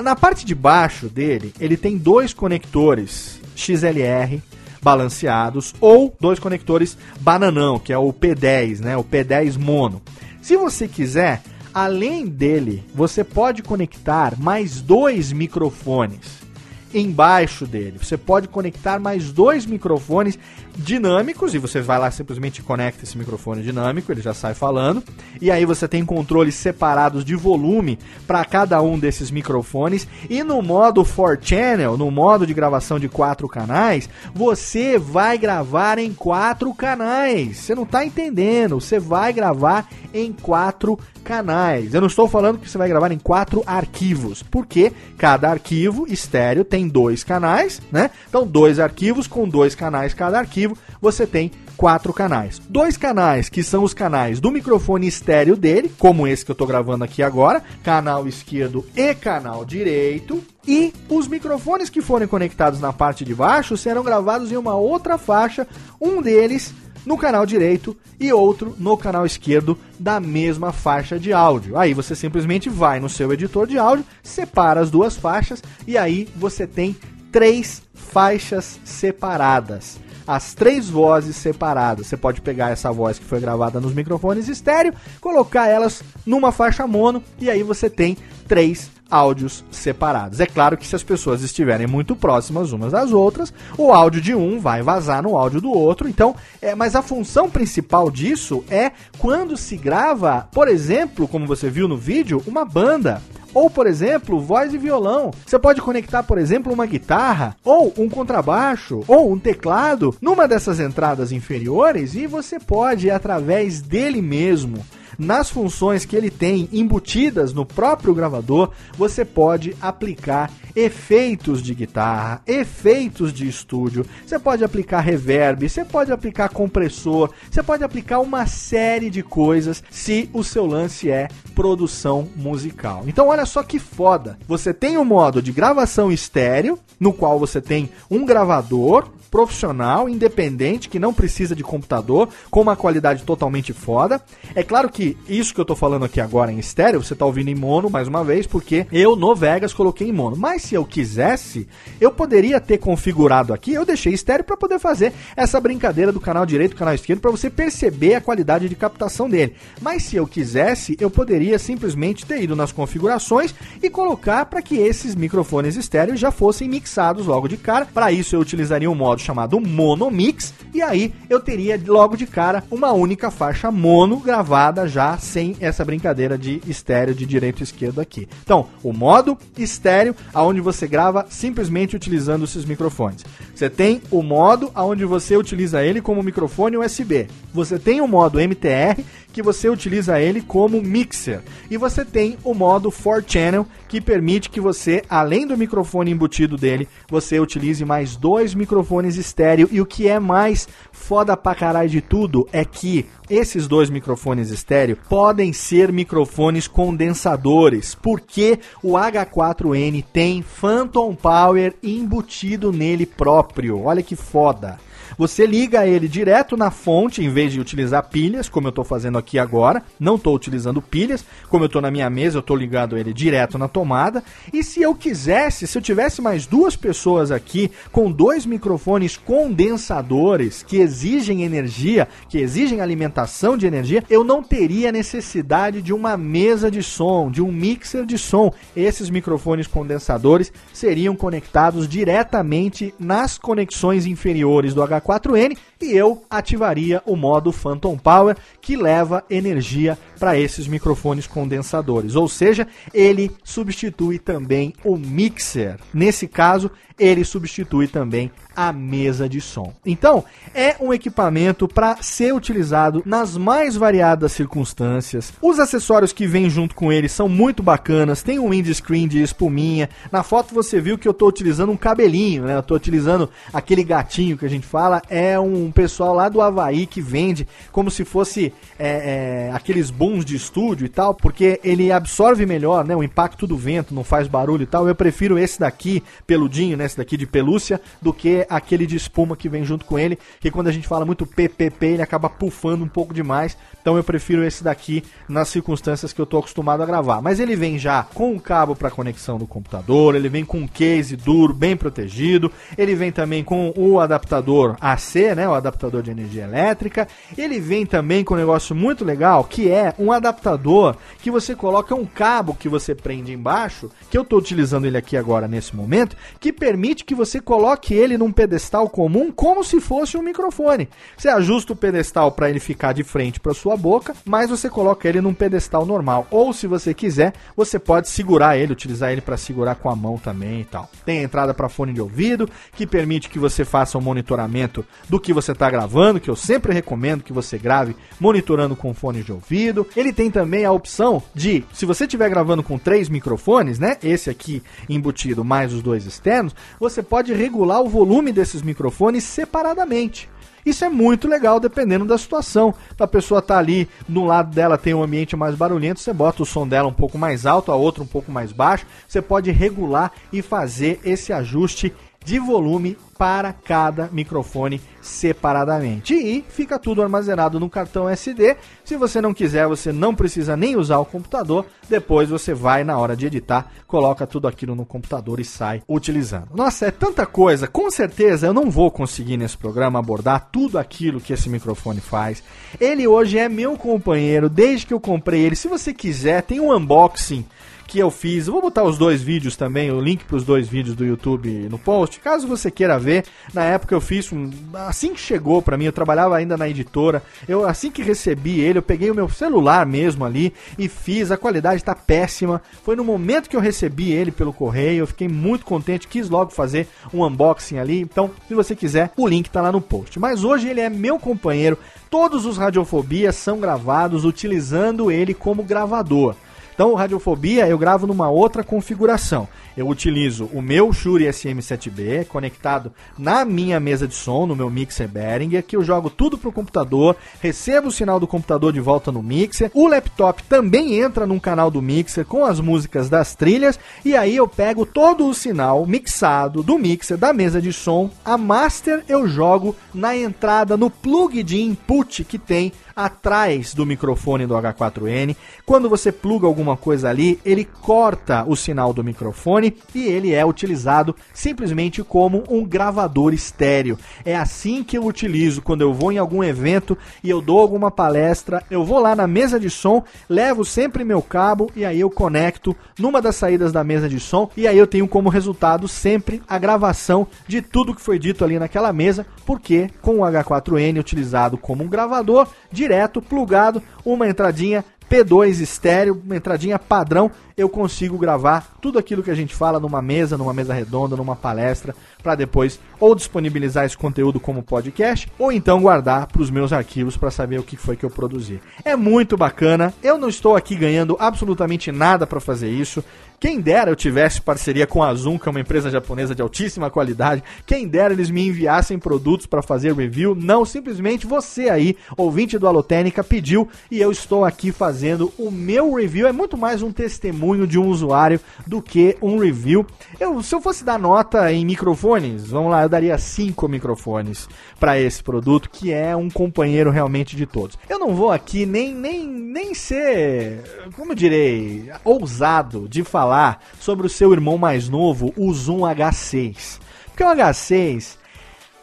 Na parte de baixo dele, ele tem dois conectores XLR balanceados ou dois conectores bananão, que é o P10, né? O P10 mono. Se você quiser, além dele, você pode conectar mais dois microfones embaixo dele. Você pode conectar mais dois microfones dinâmicos e você vai lá simplesmente conecta esse microfone dinâmico, ele já sai falando. E aí você tem controles separados de volume para cada um desses microfones. E no modo 4 channel, no modo de gravação de quatro canais, você vai gravar em quatro canais. Você não está entendendo? Você vai gravar em quatro canais. Eu não estou falando que você vai gravar em quatro arquivos, porque cada arquivo estéreo tem dois canais, né? Então, dois arquivos com dois canais cada arquivo, você tem quatro canais. Dois canais que são os canais do microfone estéreo dele, como esse que eu estou gravando aqui agora, canal esquerdo e canal direito. E os microfones que forem conectados na parte de baixo serão gravados em uma outra faixa, um deles no canal direito e outro no canal esquerdo da mesma faixa de áudio. Aí você simplesmente vai no seu editor de áudio, separa as duas faixas e aí você tem três faixas separadas. As três vozes separadas. Você pode pegar essa voz que foi gravada nos microfones estéreo, colocar elas numa faixa mono e aí você tem três áudios separados. É claro que se as pessoas estiverem muito próximas umas das outras, o áudio de um vai vazar no áudio do outro. Então, é, mas a função principal disso é quando se grava, por exemplo, como você viu no vídeo, uma banda. Ou, por exemplo, voz e violão. Você pode conectar, por exemplo, uma guitarra, ou um contrabaixo, ou um teclado numa dessas entradas inferiores e você pode, através dele mesmo, nas funções que ele tem embutidas no próprio gravador, você pode aplicar efeitos de guitarra, efeitos de estúdio, você pode aplicar reverb, você pode aplicar compressor, você pode aplicar uma série de coisas se o seu lance é produção musical. Então olha só que foda. Você tem um modo de gravação estéreo, no qual você tem um gravador profissional, independente, que não precisa de computador, com uma qualidade totalmente foda. É claro que isso que eu tô falando aqui agora em estéreo, você tá ouvindo em mono mais uma vez, porque eu no Vegas coloquei em mono. Mas se eu quisesse, eu poderia ter configurado aqui, eu deixei estéreo para poder fazer essa brincadeira do canal direito, canal esquerdo, para você perceber a qualidade de captação dele. Mas se eu quisesse, eu poderia simplesmente ter ido nas configurações e colocar para que esses microfones estéreo já fossem mixados logo de cara. Para isso eu utilizaria um modo chamado Monomix, e aí eu teria logo de cara uma única faixa mono gravada já sem essa brincadeira de estéreo de direito e esquerdo aqui. Então, o modo estéreo, aonde você grava simplesmente utilizando esses microfones. Você tem o modo aonde você utiliza ele como microfone USB. Você tem o modo MTR, que você utiliza ele como mixer. E você tem o modo 4-channel, que permite que você, além do microfone embutido dele, você utilize mais dois microfones estéreo. E o que é mais foda pra caralho de tudo é que esses dois microfones estéreo podem ser microfones condensadores, porque o H4N tem Phantom Power embutido nele próprio. Olha que foda. Você liga ele direto na fonte, em vez de utilizar pilhas, como eu estou fazendo aqui agora. Não estou utilizando pilhas, como eu estou na minha mesa, eu estou ligado ele direto na tomada. E se eu quisesse, se eu tivesse mais duas pessoas aqui com dois microfones condensadores que exigem energia, que exigem alimentação de energia, eu não teria necessidade de uma mesa de som, de um mixer de som. Esses microfones condensadores seriam conectados diretamente nas conexões inferiores do H4 4N e eu ativaria o modo Phantom Power que leva energia para esses microfones condensadores. Ou seja, ele substitui também o mixer. Nesse caso, ele substitui também a mesa de som. Então, é um equipamento para ser utilizado nas mais variadas circunstâncias. Os acessórios que vêm junto com ele são muito bacanas. Tem um windscreen de espuminha. Na foto você viu que eu estou utilizando um cabelinho, né? Eu estou utilizando aquele gatinho que a gente fala. É um pessoal lá do Havaí que vende como se fosse é, é, aqueles de estúdio e tal, porque ele absorve melhor, né? O impacto do vento, não faz barulho e tal. Eu prefiro esse daqui, peludinho, né? Esse daqui de pelúcia, do que aquele de espuma que vem junto com ele, que quando a gente fala muito PPP, ele acaba pufando um pouco demais, Então eu prefiro esse daqui nas circunstâncias que eu tô acostumado a gravar. Mas ele vem já com o cabo para conexão do computador, ele vem com um case duro, bem protegido, ele vem também com o adaptador AC, né, o adaptador de energia elétrica. Ele vem também com um negócio muito legal, que é um adaptador que você coloca um cabo que você prende embaixo, que eu tô utilizando ele aqui agora nesse momento, que permite que você coloque ele num pedestal comum como se fosse um microfone. Você ajusta o pedestal para ele ficar de frente para sua boca, mas você coloca ele num pedestal normal. Ou se você quiser, você pode segurar ele, utilizar ele para segurar com a mão também e tal. Tem entrada para fone de ouvido, que permite que você faça um monitoramento do que você está gravando, que eu sempre recomendo que você grave monitorando com fone de ouvido. Ele tem também a opção de, se você estiver gravando com três microfones, né, esse aqui embutido mais os dois externos, você pode regular o volume desses microfones separadamente. Isso é muito legal dependendo da situação. A pessoa tá ali, no lado dela tem um ambiente mais barulhento, você bota o som dela um pouco mais alto, a outra um pouco mais baixo. Você pode regular e fazer esse ajuste de volume para cada microfone separadamente. E fica tudo armazenado no cartão SD. Se você não quiser, você não precisa nem usar o computador. Depois você vai na hora de editar, coloca tudo aquilo no computador e sai utilizando. Nossa, é tanta coisa. Com certeza eu não vou conseguir nesse programa abordar tudo aquilo que esse microfone faz. Ele hoje é meu companheiro desde que eu comprei ele. Se você quiser, tem um unboxing que eu fiz. Vou botar os dois vídeos também, o link para os dois vídeos do YouTube no post, caso você queira ver. Na época eu fiz um, assim que chegou para mim, eu trabalhava ainda na editora. Eu assim que recebi ele, eu peguei o meu celular mesmo ali e fiz. A qualidade está péssima. Foi no momento que eu recebi ele pelo correio, eu fiquei muito contente, quis logo fazer um unboxing ali. Então, se você quiser, o link está lá no post. Mas hoje ele é meu companheiro. Todos os Radiofobias são gravados utilizando ele como gravador. Então, Radiofobia eu gravo numa outra configuração. Eu utilizo o meu Shure SM7B conectado na minha mesa de som, no meu mixer Behringer, que eu jogo tudo pro computador, recebo o sinal do computador de volta no mixer. O laptop também entra num canal do mixer com as músicas das trilhas e aí eu pego todo o sinal mixado do mixer da mesa de som, a master eu jogo na entrada no plug de input que tem atrás do microfone do H4n. Quando você pluga alguma coisa ali, ele corta o sinal do microfone e ele é utilizado simplesmente como um gravador estéreo. É assim que eu utilizo quando eu vou em algum evento e eu dou alguma palestra, eu vou lá na mesa de som, levo sempre meu cabo e aí eu conecto numa das saídas da mesa de som e aí eu tenho como resultado sempre a gravação de tudo que foi dito ali naquela mesa, porque com o H4n utilizado como um gravador, direto, plugado, uma entradinha P2 estéreo, uma entradinha padrão, eu consigo gravar tudo aquilo que a gente fala numa mesa, numa mesa redonda, numa palestra, para depois ou disponibilizar esse conteúdo como podcast, ou então guardar para os meus arquivos para saber o que foi que eu produzi. É muito bacana. Eu não estou aqui ganhando absolutamente nada para fazer isso. Quem dera eu tivesse parceria com a Zoom, que é uma empresa japonesa de altíssima qualidade. Quem dera eles me enviassem produtos para fazer review. Não, simplesmente você aí, ouvinte do Alotênica, pediu e eu estou aqui fazendo o meu review. É muito mais um testemunho de um usuário do que um review. Eu, se eu fosse dar nota em microfones, vamos lá, eu daria cinco microfones para esse produto, que é um companheiro realmente de todos. Eu não vou aqui nem, nem, nem ser, como direi, ousado de falar sobre o seu irmão mais novo, o Zoom H6. Porque o H6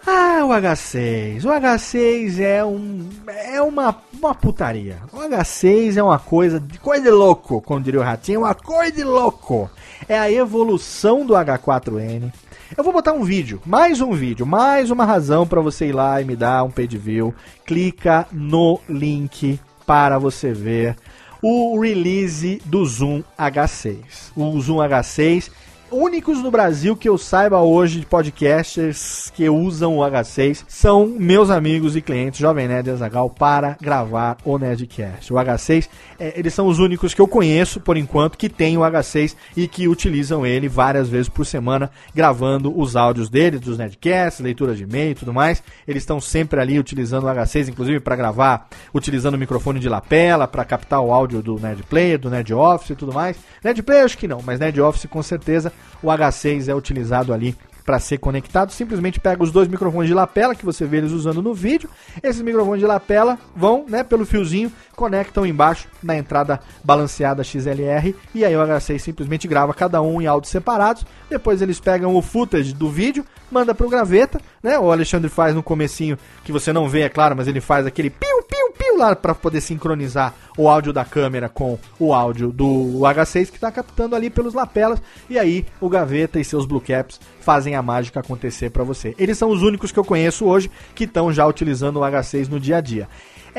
ah, o H6. O H6 é um é uma, uma putaria. O H6 é uma coisa de coisa de louco, como diria o Ratinho, uma coisa de louco. É a evolução do H4n. Eu vou botar um vídeo, mais um vídeo, mais uma razão para você ir lá e me dar um page view. Clica no link para você ver o release do Zoom H6. O Zoom H6 únicos no Brasil que eu saiba hoje de podcasters que usam o H6 são meus amigos e clientes Jovem Nerd Azagal para gravar o Nerdcast. O H6, é, eles são os únicos que eu conheço por enquanto que tem o H6 e que utilizam ele várias vezes por semana gravando os áudios dele, dos Nerdcasts, leitura de e-mail e tudo mais. Eles estão sempre ali utilizando o H6, inclusive para gravar, utilizando o microfone de lapela para captar o áudio do Nerd Player, do Nerd Office e tudo mais. Nerd Player acho que não, mas Nerd Office com certeza o H6 é utilizado ali para ser conectado, simplesmente pega os dois microfones de lapela que você vê eles usando no vídeo. Esses microfones de lapela vão, né, pelo fiozinho, conectam embaixo na entrada balanceada XLR e aí o H6 simplesmente grava cada um em áudios separados. Depois eles pegam o footage do vídeo, manda pro graveta, né? O Alexandre faz no comecinho que você não vê, é claro, mas ele faz aquele piu piu piu lá para poder sincronizar o áudio da câmera com o áudio do H6 que está captando ali pelos lapelas e aí o Gaveta e seus Blue Caps fazem a mágica acontecer para você. Eles são os únicos que eu conheço hoje que estão já utilizando o H6 no dia a dia.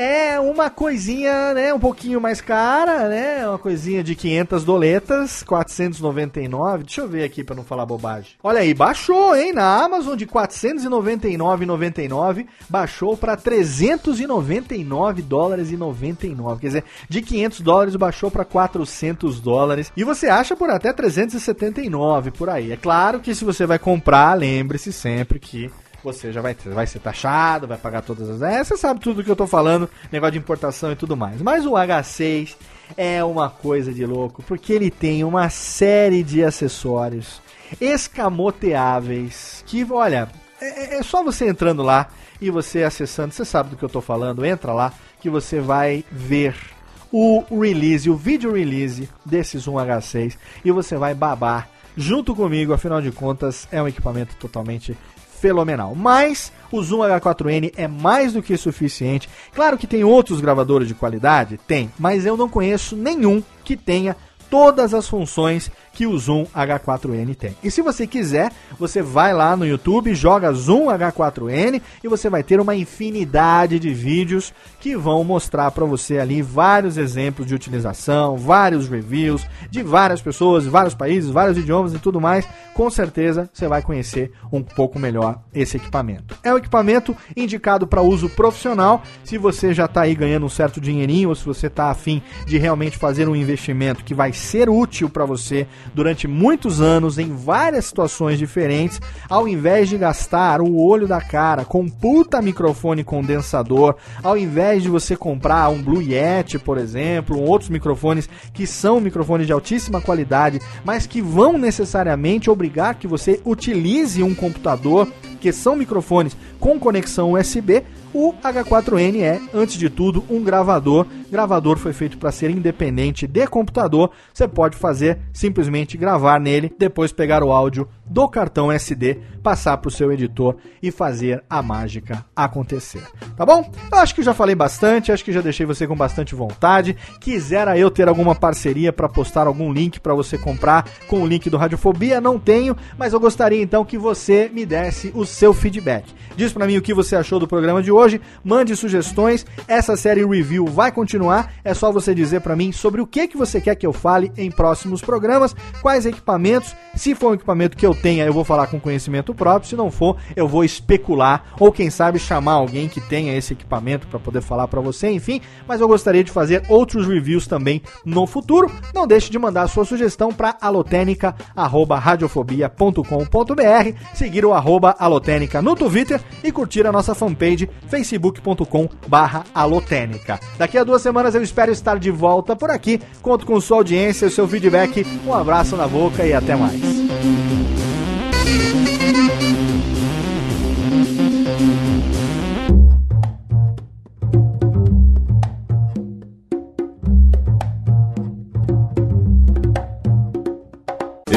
É uma coisinha, né, um pouquinho mais cara, né? Uma coisinha de 500 doletas, 499. Deixa eu ver aqui para não falar bobagem. Olha aí, baixou, hein, na Amazon de 499,99, baixou para 399 dólares e 99. Quer dizer, de 500 dólares baixou para 400 dólares. E você acha por até 379 por aí. É claro que se você vai comprar, lembre-se sempre que você já vai, vai ser taxado, vai pagar todas as. É, você sabe tudo que eu tô falando, negócio de importação e tudo mais. Mas o H6 é uma coisa de louco, porque ele tem uma série de acessórios escamoteáveis que, olha, é, é, é só você entrando lá e você acessando, você sabe do que eu tô falando, entra lá que você vai ver o release, o vídeo release desse Zoom H6 e você vai babar junto comigo, afinal de contas é um equipamento totalmente fenomenal. Mas o Zoom H4n é mais do que suficiente. Claro que tem outros gravadores de qualidade, tem, mas eu não conheço nenhum que tenha todas as funções que o Zoom H4n tem. E se você quiser, você vai lá no YouTube, joga Zoom H4n e você vai ter uma infinidade de vídeos que vão mostrar para você ali vários exemplos de utilização, vários reviews de várias pessoas, vários países, vários idiomas e tudo mais. Com certeza você vai conhecer um pouco melhor esse equipamento. É um equipamento indicado para uso profissional. Se você já está aí ganhando um certo dinheirinho ou se você está afim de realmente fazer um investimento que vai ser útil para você durante muitos anos em várias situações diferentes, ao invés de gastar o olho da cara com puta microfone condensador, ao invés de você comprar um Blue Yeti, por exemplo, ou outros microfones que são microfones de altíssima qualidade, mas que vão necessariamente obrigar que você utilize um computador, que são microfones com conexão USB, o H4n é, antes de tudo, um gravador. Gravador foi feito para ser independente de computador. Você pode fazer simplesmente gravar nele, depois pegar o áudio do cartão SD, passar para o seu editor e fazer a mágica acontecer. Tá bom? Eu acho que já falei bastante, acho que já deixei você com bastante vontade. Quisera eu ter alguma parceria para postar algum link para você comprar com o link do Radiofobia, não tenho, mas eu gostaria então que você me desse o seu feedback. Diz para mim o que você achou do programa de hoje, mande sugestões. Essa série review vai continuar, é só você dizer para mim sobre o que que você quer que eu fale em próximos programas, quais equipamentos, se for um equipamento que eu tenha, eu vou falar com conhecimento próprio. Se não for, eu vou especular ou quem sabe chamar alguém que tenha esse equipamento para poder falar para você, enfim. Mas eu gostaria de fazer outros reviews também no futuro. Não deixe de mandar sua sugestão para alotenica@radiofobia.com.br, seguir o arroba alotenica no Twitter e curtir a nossa fanpage facebook.com/alotenica. Daqui a duas semanas eu espero estar de volta por aqui. Conto com sua audiência, seu feedback. Um abraço na boca e até mais.